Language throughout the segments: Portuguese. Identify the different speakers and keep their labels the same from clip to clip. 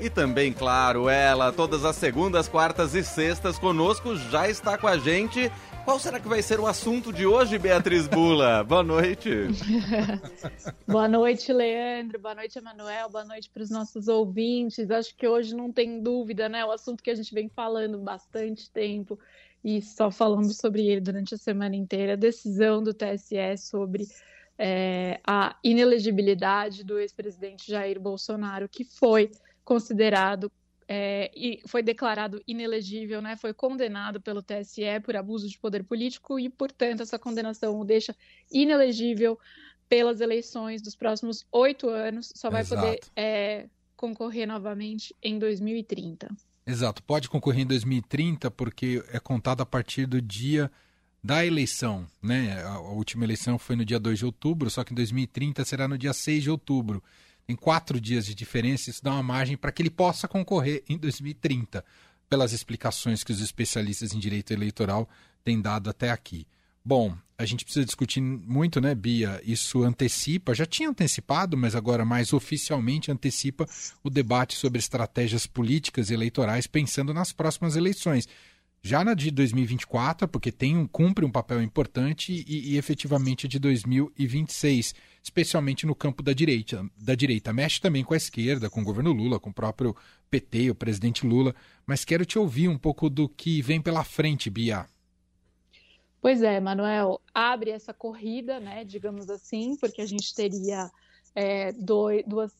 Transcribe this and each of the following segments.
Speaker 1: E também, claro, ela, todas as segundas, quartas e sextas conosco, já está com a gente. Qual será que vai ser o assunto de hoje, Beatriz Bula? Boa noite.
Speaker 2: Boa noite, Leandro. Boa noite, Emanuel. Boa noite para os nossos ouvintes. Acho que hoje não tem dúvida, né? O assunto que a gente vem falando bastante tempo e só falamos sobre ele durante a semana inteira, a decisão do TSE sobre é, a inelegibilidade do ex-presidente Jair Bolsonaro, que foi considerado é, e foi declarado inelegível, né, foi condenado pelo TSE por abuso de poder político e, portanto, essa condenação o deixa inelegível pelas eleições dos próximos oito anos, só vai Exato. poder é, concorrer novamente em 2030.
Speaker 3: Exato, pode concorrer em 2030 porque é contado a partir do dia da eleição, né? A última eleição foi no dia 2 de outubro, só que em 2030 será no dia 6 de outubro. Tem quatro dias de diferença, isso dá uma margem para que ele possa concorrer em 2030, pelas explicações que os especialistas em direito eleitoral têm dado até aqui. Bom, a gente precisa discutir muito, né, Bia? Isso antecipa, já tinha antecipado, mas agora mais oficialmente antecipa o debate sobre estratégias políticas e eleitorais pensando nas próximas eleições já na de 2024, porque tem um, cumpre um papel importante, e, e efetivamente de 2026, especialmente no campo da direita, da direita. Mexe também com a esquerda, com o governo Lula, com o próprio PT, o presidente Lula. Mas quero te ouvir um pouco do que vem pela frente, Bia.
Speaker 2: Pois é, Manuel, abre essa corrida, né, digamos assim, porque a gente teria é, dois, duas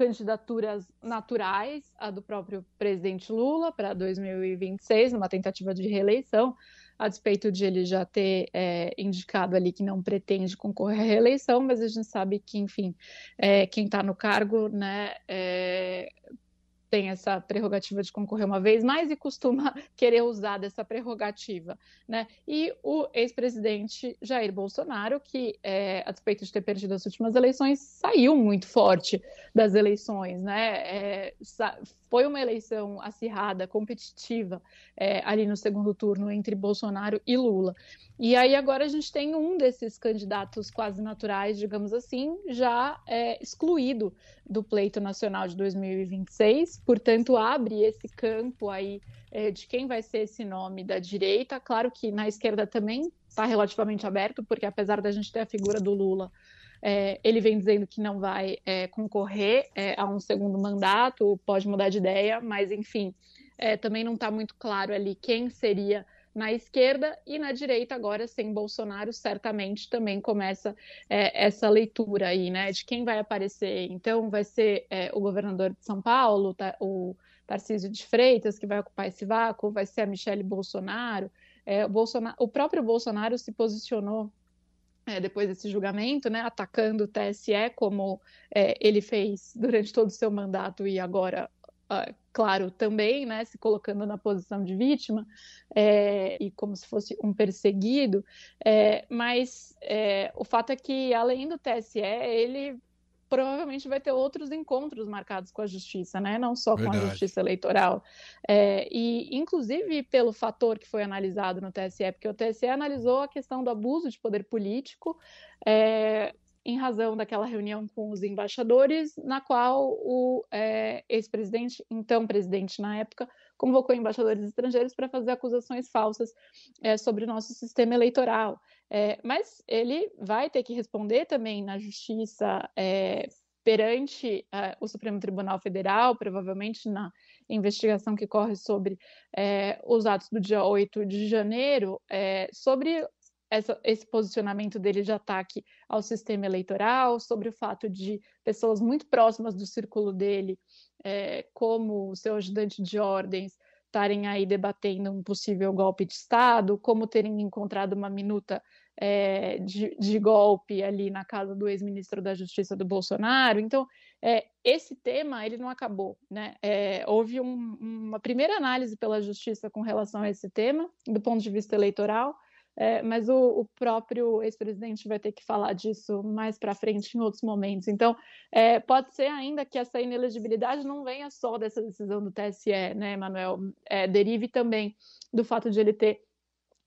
Speaker 2: candidaturas naturais, a do próprio presidente Lula para 2026, numa tentativa de reeleição, a despeito de ele já ter é, indicado ali que não pretende concorrer à reeleição, mas a gente sabe que, enfim, é, quem está no cargo, né, é, tem essa prerrogativa de concorrer uma vez mais e costuma querer usar dessa prerrogativa, né? E o ex-presidente Jair Bolsonaro, que, é, a despeito de ter perdido as últimas eleições, saiu muito forte das eleições, né? É, foi uma eleição acirrada, competitiva, é, ali no segundo turno entre Bolsonaro e Lula. E aí agora a gente tem um desses candidatos quase naturais, digamos assim, já é, excluído do pleito nacional de 2026, portanto abre esse campo aí é, de quem vai ser esse nome da direita. Claro que na esquerda também está relativamente aberto, porque apesar da gente ter a figura do Lula, é, ele vem dizendo que não vai é, concorrer é, a um segundo mandato, pode mudar de ideia, mas enfim, é, também não está muito claro ali quem seria na esquerda e na direita agora sem Bolsonaro certamente também começa é, essa leitura aí, né, de quem vai aparecer. Então vai ser é, o governador de São Paulo, tá, o Tarcísio de Freitas que vai ocupar esse vácuo, vai ser a Michele Bolsonaro. É, o, Bolsonaro o próprio Bolsonaro se posicionou é, depois desse julgamento, né, atacando o TSE, como é, ele fez durante todo o seu mandato e agora claro, também, né, se colocando na posição de vítima é, e como se fosse um perseguido, é, mas é, o fato é que, além do TSE, ele provavelmente vai ter outros encontros marcados com a justiça, né? Não só Verdade. com a justiça eleitoral. É, e, inclusive, pelo fator que foi analisado no TSE, porque o TSE analisou a questão do abuso de poder político, é, em razão daquela reunião com os embaixadores, na qual o é, ex-presidente, então presidente na época, convocou embaixadores estrangeiros para fazer acusações falsas é, sobre o nosso sistema eleitoral. É, mas ele vai ter que responder também na justiça é, perante é, o Supremo Tribunal Federal, provavelmente na investigação que corre sobre é, os atos do dia 8 de janeiro, é, sobre essa, esse posicionamento dele de ataque ao sistema eleitoral, sobre o fato de pessoas muito próximas do círculo dele, é, como o seu ajudante de ordens, estarem aí debatendo um possível golpe de Estado, como terem encontrado uma minuta é, de, de, golpe ali na casa do ex-ministro da Justiça do Bolsonaro. Então, é, esse tema ele não acabou, né? É, houve um, uma primeira análise pela Justiça com relação a esse tema, do ponto de vista eleitoral, é, mas o, o próprio ex-presidente vai ter que falar disso mais para frente em outros momentos. Então, é, pode ser ainda que essa inelegibilidade não venha só dessa decisão do TSE, né, Manuel? É, derive também do fato de ele ter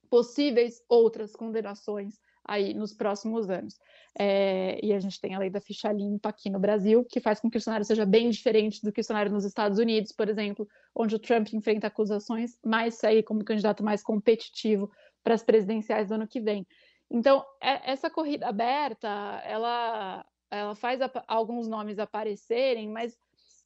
Speaker 2: possíveis outras condenações aí nos próximos anos. É, e a gente tem a lei da ficha limpa aqui no Brasil, que faz com que o cenário seja bem diferente do que o cenário nos Estados Unidos, por exemplo, onde o Trump enfrenta acusações, mas sair como candidato mais competitivo para as presidenciais do ano que vem. Então, é, essa corrida aberta, ela, ela faz alguns nomes aparecerem, mas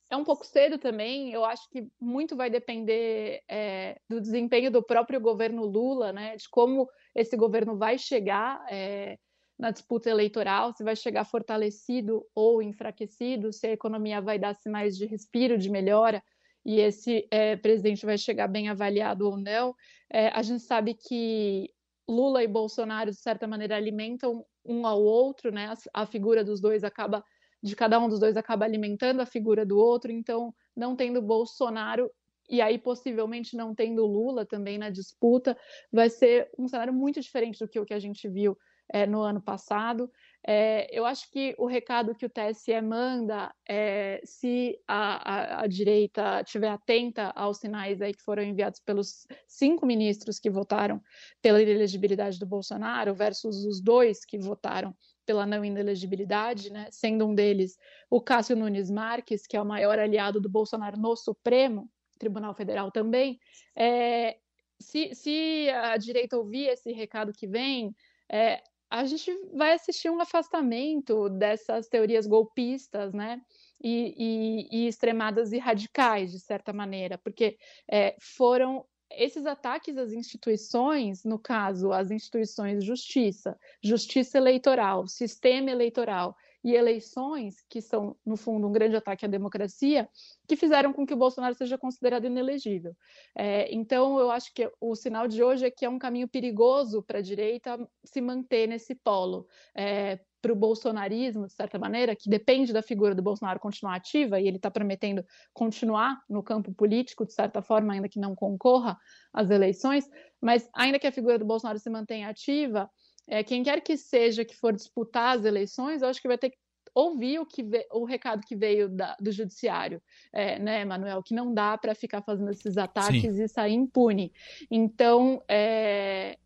Speaker 2: é um pouco cedo também. Eu acho que muito vai depender é, do desempenho do próprio governo Lula, né? De como esse governo vai chegar é, na disputa eleitoral, se vai chegar fortalecido ou enfraquecido, se a economia vai dar sinais de respiro, de melhora, e esse é, presidente vai chegar bem avaliado ou não. É, a gente sabe que Lula e Bolsonaro, de certa maneira, alimentam um ao outro, né? A, a figura dos dois acaba de cada um dos dois acaba alimentando a figura do outro, então não tendo Bolsonaro e aí possivelmente não tendo Lula também na disputa, vai ser um cenário muito diferente do que o que a gente viu é, no ano passado. É, eu acho que o recado que o TSE manda é se a, a, a, direita estiver atenta aos sinais aí que foram enviados pelos cinco ministros que votaram pela inelegibilidade do Bolsonaro versus os dois que votaram pela não inelegibilidade, né, sendo um deles o Cássio Nunes Marques, que é o maior aliado do Bolsonaro no Supremo, Tribunal Federal também, é, se, se, a direita ouvir esse recado que vem, é, a gente vai assistir um afastamento dessas teorias golpistas, né? E, e, e extremadas e radicais, de certa maneira, porque é, foram esses ataques às instituições, no caso, as instituições justiça, justiça eleitoral, sistema eleitoral e eleições, que são, no fundo, um grande ataque à democracia, que fizeram com que o Bolsonaro seja considerado inelegível. É, então, eu acho que o sinal de hoje é que é um caminho perigoso para a direita se manter nesse polo. É, para o bolsonarismo, de certa maneira, que depende da figura do Bolsonaro continuar ativa, e ele está prometendo continuar no campo político, de certa forma, ainda que não concorra às eleições, mas ainda que a figura do Bolsonaro se mantenha ativa, é, quem quer que seja que for disputar as eleições, eu acho que vai ter que ouvir o, que o recado que veio da, do judiciário, é, né, Manuel? Que não dá para ficar fazendo esses ataques Sim. e sair impune. Então, é,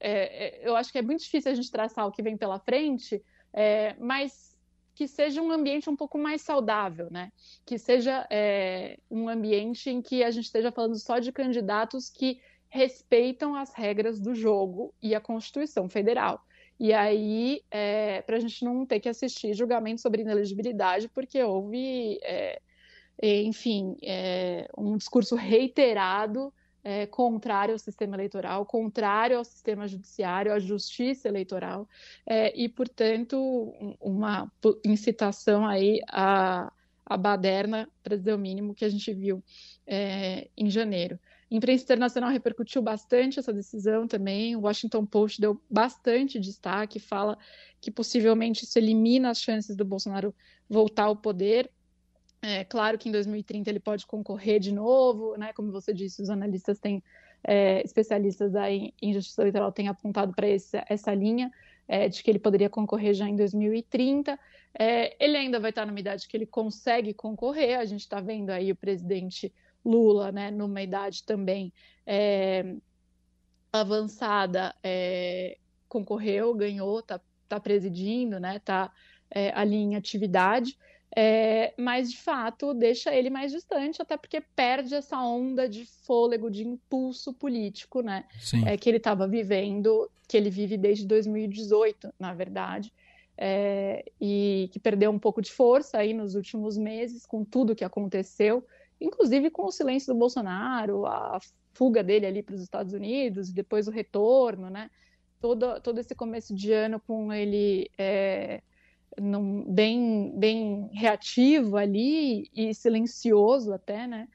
Speaker 2: é, é, eu acho que é muito difícil a gente traçar o que vem pela frente, é, mas que seja um ambiente um pouco mais saudável, né? Que seja é, um ambiente em que a gente esteja falando só de candidatos que respeitam as regras do jogo e a Constituição Federal. E aí, é, para a gente não ter que assistir julgamento sobre inelegibilidade, porque houve, é, enfim, é, um discurso reiterado é, contrário ao sistema eleitoral, contrário ao sistema judiciário, à justiça eleitoral, é, e, portanto, uma incitação aí à, à baderna, para dizer o mínimo, que a gente viu é, em janeiro. A imprensa internacional repercutiu bastante essa decisão também. O Washington Post deu bastante destaque, fala que possivelmente isso elimina as chances do Bolsonaro voltar ao poder. É claro que em 2030 ele pode concorrer de novo, né? Como você disse, os analistas têm, é, especialistas em justiça eleitoral têm apontado para essa linha é, de que ele poderia concorrer já em 2030. É, ele ainda vai estar numa idade que ele consegue concorrer. A gente está vendo aí o presidente Lula, né, numa idade também é, avançada, é, concorreu, ganhou, está tá presidindo, né, está é, ali em atividade, é, mas de fato deixa ele mais distante, até porque perde essa onda de fôlego, de impulso político, né, é, que ele estava vivendo, que ele vive desde 2018, na verdade. É, e que perdeu um pouco de força aí nos últimos meses com tudo que aconteceu inclusive com o silêncio do Bolsonaro, a fuga dele ali para os Estados Unidos, depois o retorno, né? Todo, todo esse começo de ano com ele é, num, bem, bem reativo ali e silencioso até, né?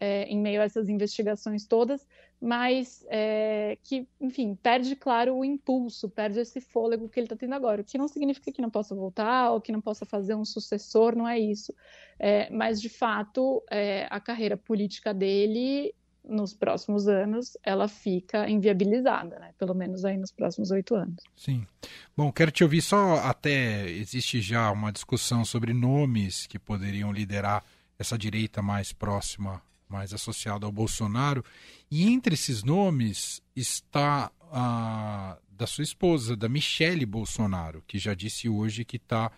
Speaker 2: É, em meio a essas investigações todas, mas é, que, enfim, perde, claro, o impulso, perde esse fôlego que ele está tendo agora, o que não significa que não possa voltar ou que não possa fazer um sucessor, não é isso. É, mas, de fato, é, a carreira política dele, nos próximos anos, ela fica inviabilizada, né? pelo menos aí nos próximos oito anos.
Speaker 3: Sim. Bom, quero te ouvir só até, existe já uma discussão sobre nomes que poderiam liderar essa direita mais próxima mais associado ao Bolsonaro. E entre esses nomes está a, da sua esposa, da Michele Bolsonaro, que já disse hoje que está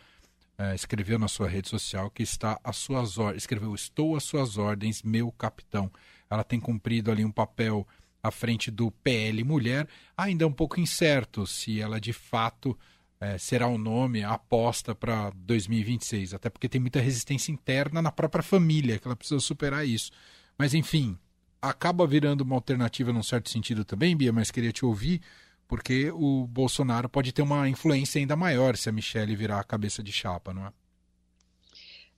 Speaker 3: é, escreveu na sua rede social que está às suas ordens, escreveu estou às suas ordens, meu capitão. Ela tem cumprido ali um papel à frente do PL Mulher, ainda é um pouco incerto se ela de fato é, será o nome, a aposta para 2026, até porque tem muita resistência interna na própria família, que ela precisa superar isso. Mas enfim, acaba virando uma alternativa num certo sentido também, Bia, mas queria te ouvir porque o Bolsonaro pode ter uma influência ainda maior se a Michelle virar a cabeça de chapa, não é?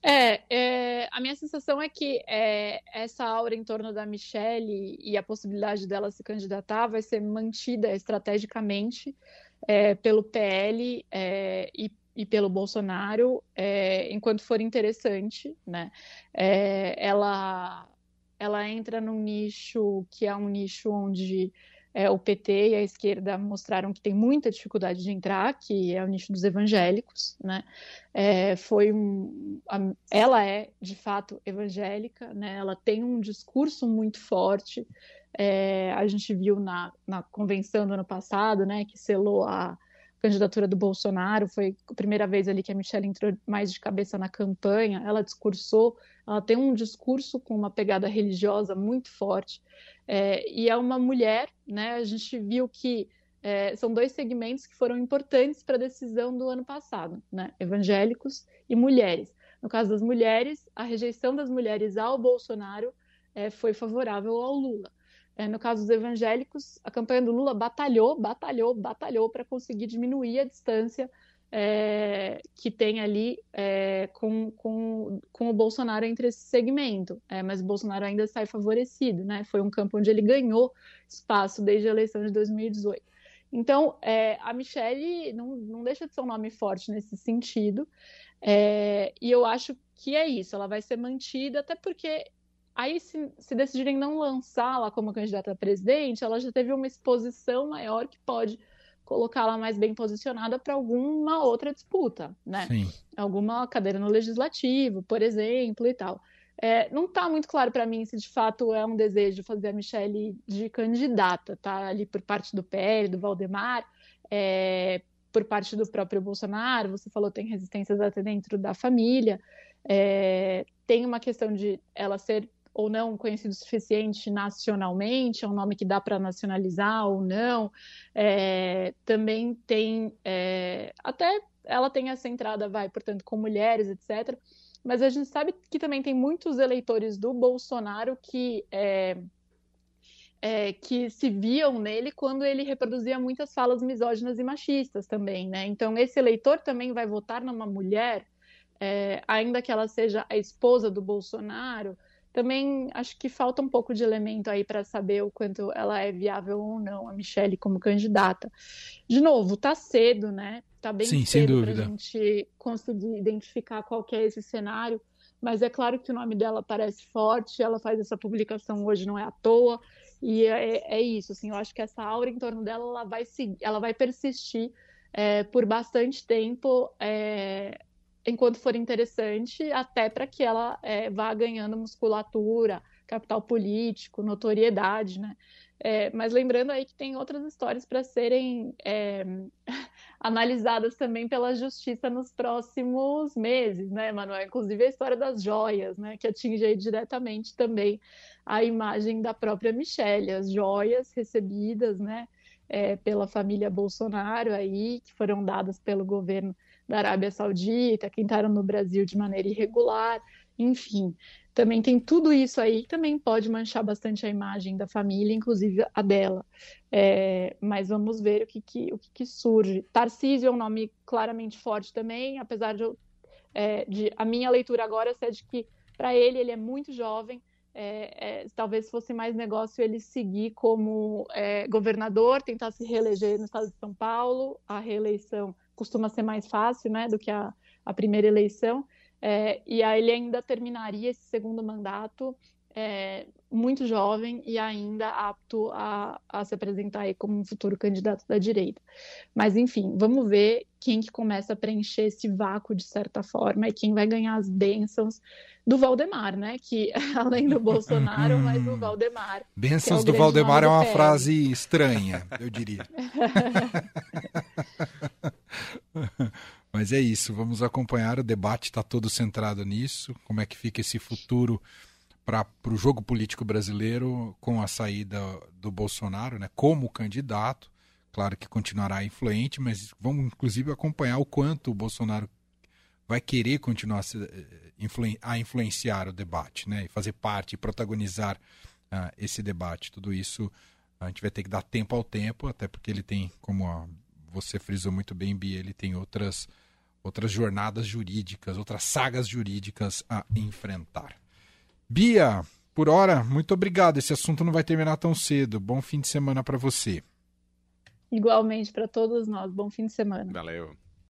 Speaker 2: É, é, a minha sensação é que é, essa aura em torno da Michelle e a possibilidade dela se candidatar vai ser mantida estrategicamente é, pelo PL é, e, e, pelo Bolsonaro é, enquanto for interessante, né? É, ela, ela entra num nicho que é um nicho onde é, o PT e a esquerda mostraram que tem muita dificuldade de entrar, que é o nicho dos evangélicos, né? É, foi um, a, ela é de fato evangélica, né? Ela tem um discurso muito forte. É, a gente viu na, na convenção do ano passado, né? Que selou a candidatura do Bolsonaro, foi a primeira vez ali que a Michelle entrou mais de cabeça na campanha. Ela discursou, ela tem um discurso com uma pegada religiosa muito forte. É, e é uma mulher, né? A gente viu que é, são dois segmentos que foram importantes para a decisão do ano passado, né? Evangélicos e mulheres. No caso das mulheres, a rejeição das mulheres ao Bolsonaro é, foi favorável ao Lula. É, no caso dos evangélicos, a campanha do Lula batalhou, batalhou, batalhou para conseguir diminuir a distância é, que tem ali é, com, com, com o Bolsonaro entre esse segmento. É, mas o Bolsonaro ainda sai favorecido, né? Foi um campo onde ele ganhou espaço desde a eleição de 2018. Então, é, a Michelle não, não deixa de ser um nome forte nesse sentido, é, e eu acho que é isso, ela vai ser mantida, até porque aí, se, se decidirem não lançá-la como candidata a presidente, ela já teve uma exposição maior que pode colocá-la mais bem posicionada para alguma outra disputa, né? Sim. Alguma cadeira no legislativo, por exemplo, e tal. É, não está muito claro para mim se de fato é um desejo fazer a Michelle de candidata, tá? Ali por parte do PL, do Valdemar, é, por parte do próprio Bolsonaro, você falou tem resistências até dentro da família, é, tem uma questão de ela ser ou não conhecido o suficiente nacionalmente, é um nome que dá para nacionalizar ou não. É, também tem, é, até ela tem essa entrada, vai, portanto, com mulheres, etc. Mas a gente sabe que também tem muitos eleitores do Bolsonaro que. É, é, que se viam nele quando ele reproduzia muitas falas misóginas e machistas também, né? Então esse eleitor também vai votar numa mulher, é, ainda que ela seja a esposa do Bolsonaro, também acho que falta um pouco de elemento aí para saber o quanto ela é viável ou não, a Michelle como candidata. De novo, tá cedo, né? Tá bem Sim, cedo para a gente conseguir identificar qual que é esse cenário, mas é claro que o nome dela parece forte, ela faz essa publicação hoje, não é à toa, e é, é isso, assim, eu acho que essa aura em torno dela, ela vai, seguir, ela vai persistir é, por bastante tempo, é, enquanto for interessante, até para que ela é, vá ganhando musculatura, capital político, notoriedade, né? É, mas lembrando aí que tem outras histórias para serem é, analisadas também pela justiça nos próximos meses, né, Manuel? Inclusive a história das joias, né, que atinge diretamente também a imagem da própria Michelle, as joias recebidas, né, é, pela família Bolsonaro aí, que foram dadas pelo governo da Arábia Saudita, que entraram no Brasil de maneira irregular, enfim. Também tem tudo isso aí que também pode manchar bastante a imagem da família, inclusive a dela. É, mas vamos ver o que, que o que, que, surge. Tarcísio é um nome claramente forte também, apesar de, é, de a minha leitura agora é de que para ele ele é muito jovem, é, é, talvez fosse mais negócio ele seguir como é, governador, tentar se reeleger no estado de São Paulo, a reeleição costuma ser mais fácil né, do que a, a primeira eleição, é, e aí ele ainda terminaria esse segundo mandato é, muito jovem e ainda apto a, a se apresentar aí como um futuro candidato da direita. Mas, enfim, vamos ver quem que começa a preencher esse vácuo de certa forma e quem vai ganhar as bênçãos do Valdemar, né? Que além do Bolsonaro, mas do Valdemar.
Speaker 3: Bênçãos é do Valdemar é uma frase estranha, eu diria. mas é isso, vamos acompanhar. O debate está todo centrado nisso. Como é que fica esse futuro para o jogo político brasileiro com a saída do Bolsonaro, né, como candidato. Claro que continuará influente, mas vamos inclusive acompanhar o quanto o Bolsonaro vai querer continuar a influenciar o debate, né, e fazer parte, protagonizar uh, esse debate. Tudo isso a gente vai ter que dar tempo ao tempo, até porque ele tem, como a, você frisou muito bem, Bia, ele tem outras outras jornadas jurídicas, outras sagas jurídicas a enfrentar. Bia, por hora, muito obrigado. Esse assunto não vai terminar tão cedo. Bom fim de semana para você.
Speaker 2: Igualmente para todos nós. Bom fim de semana.
Speaker 1: Valeu.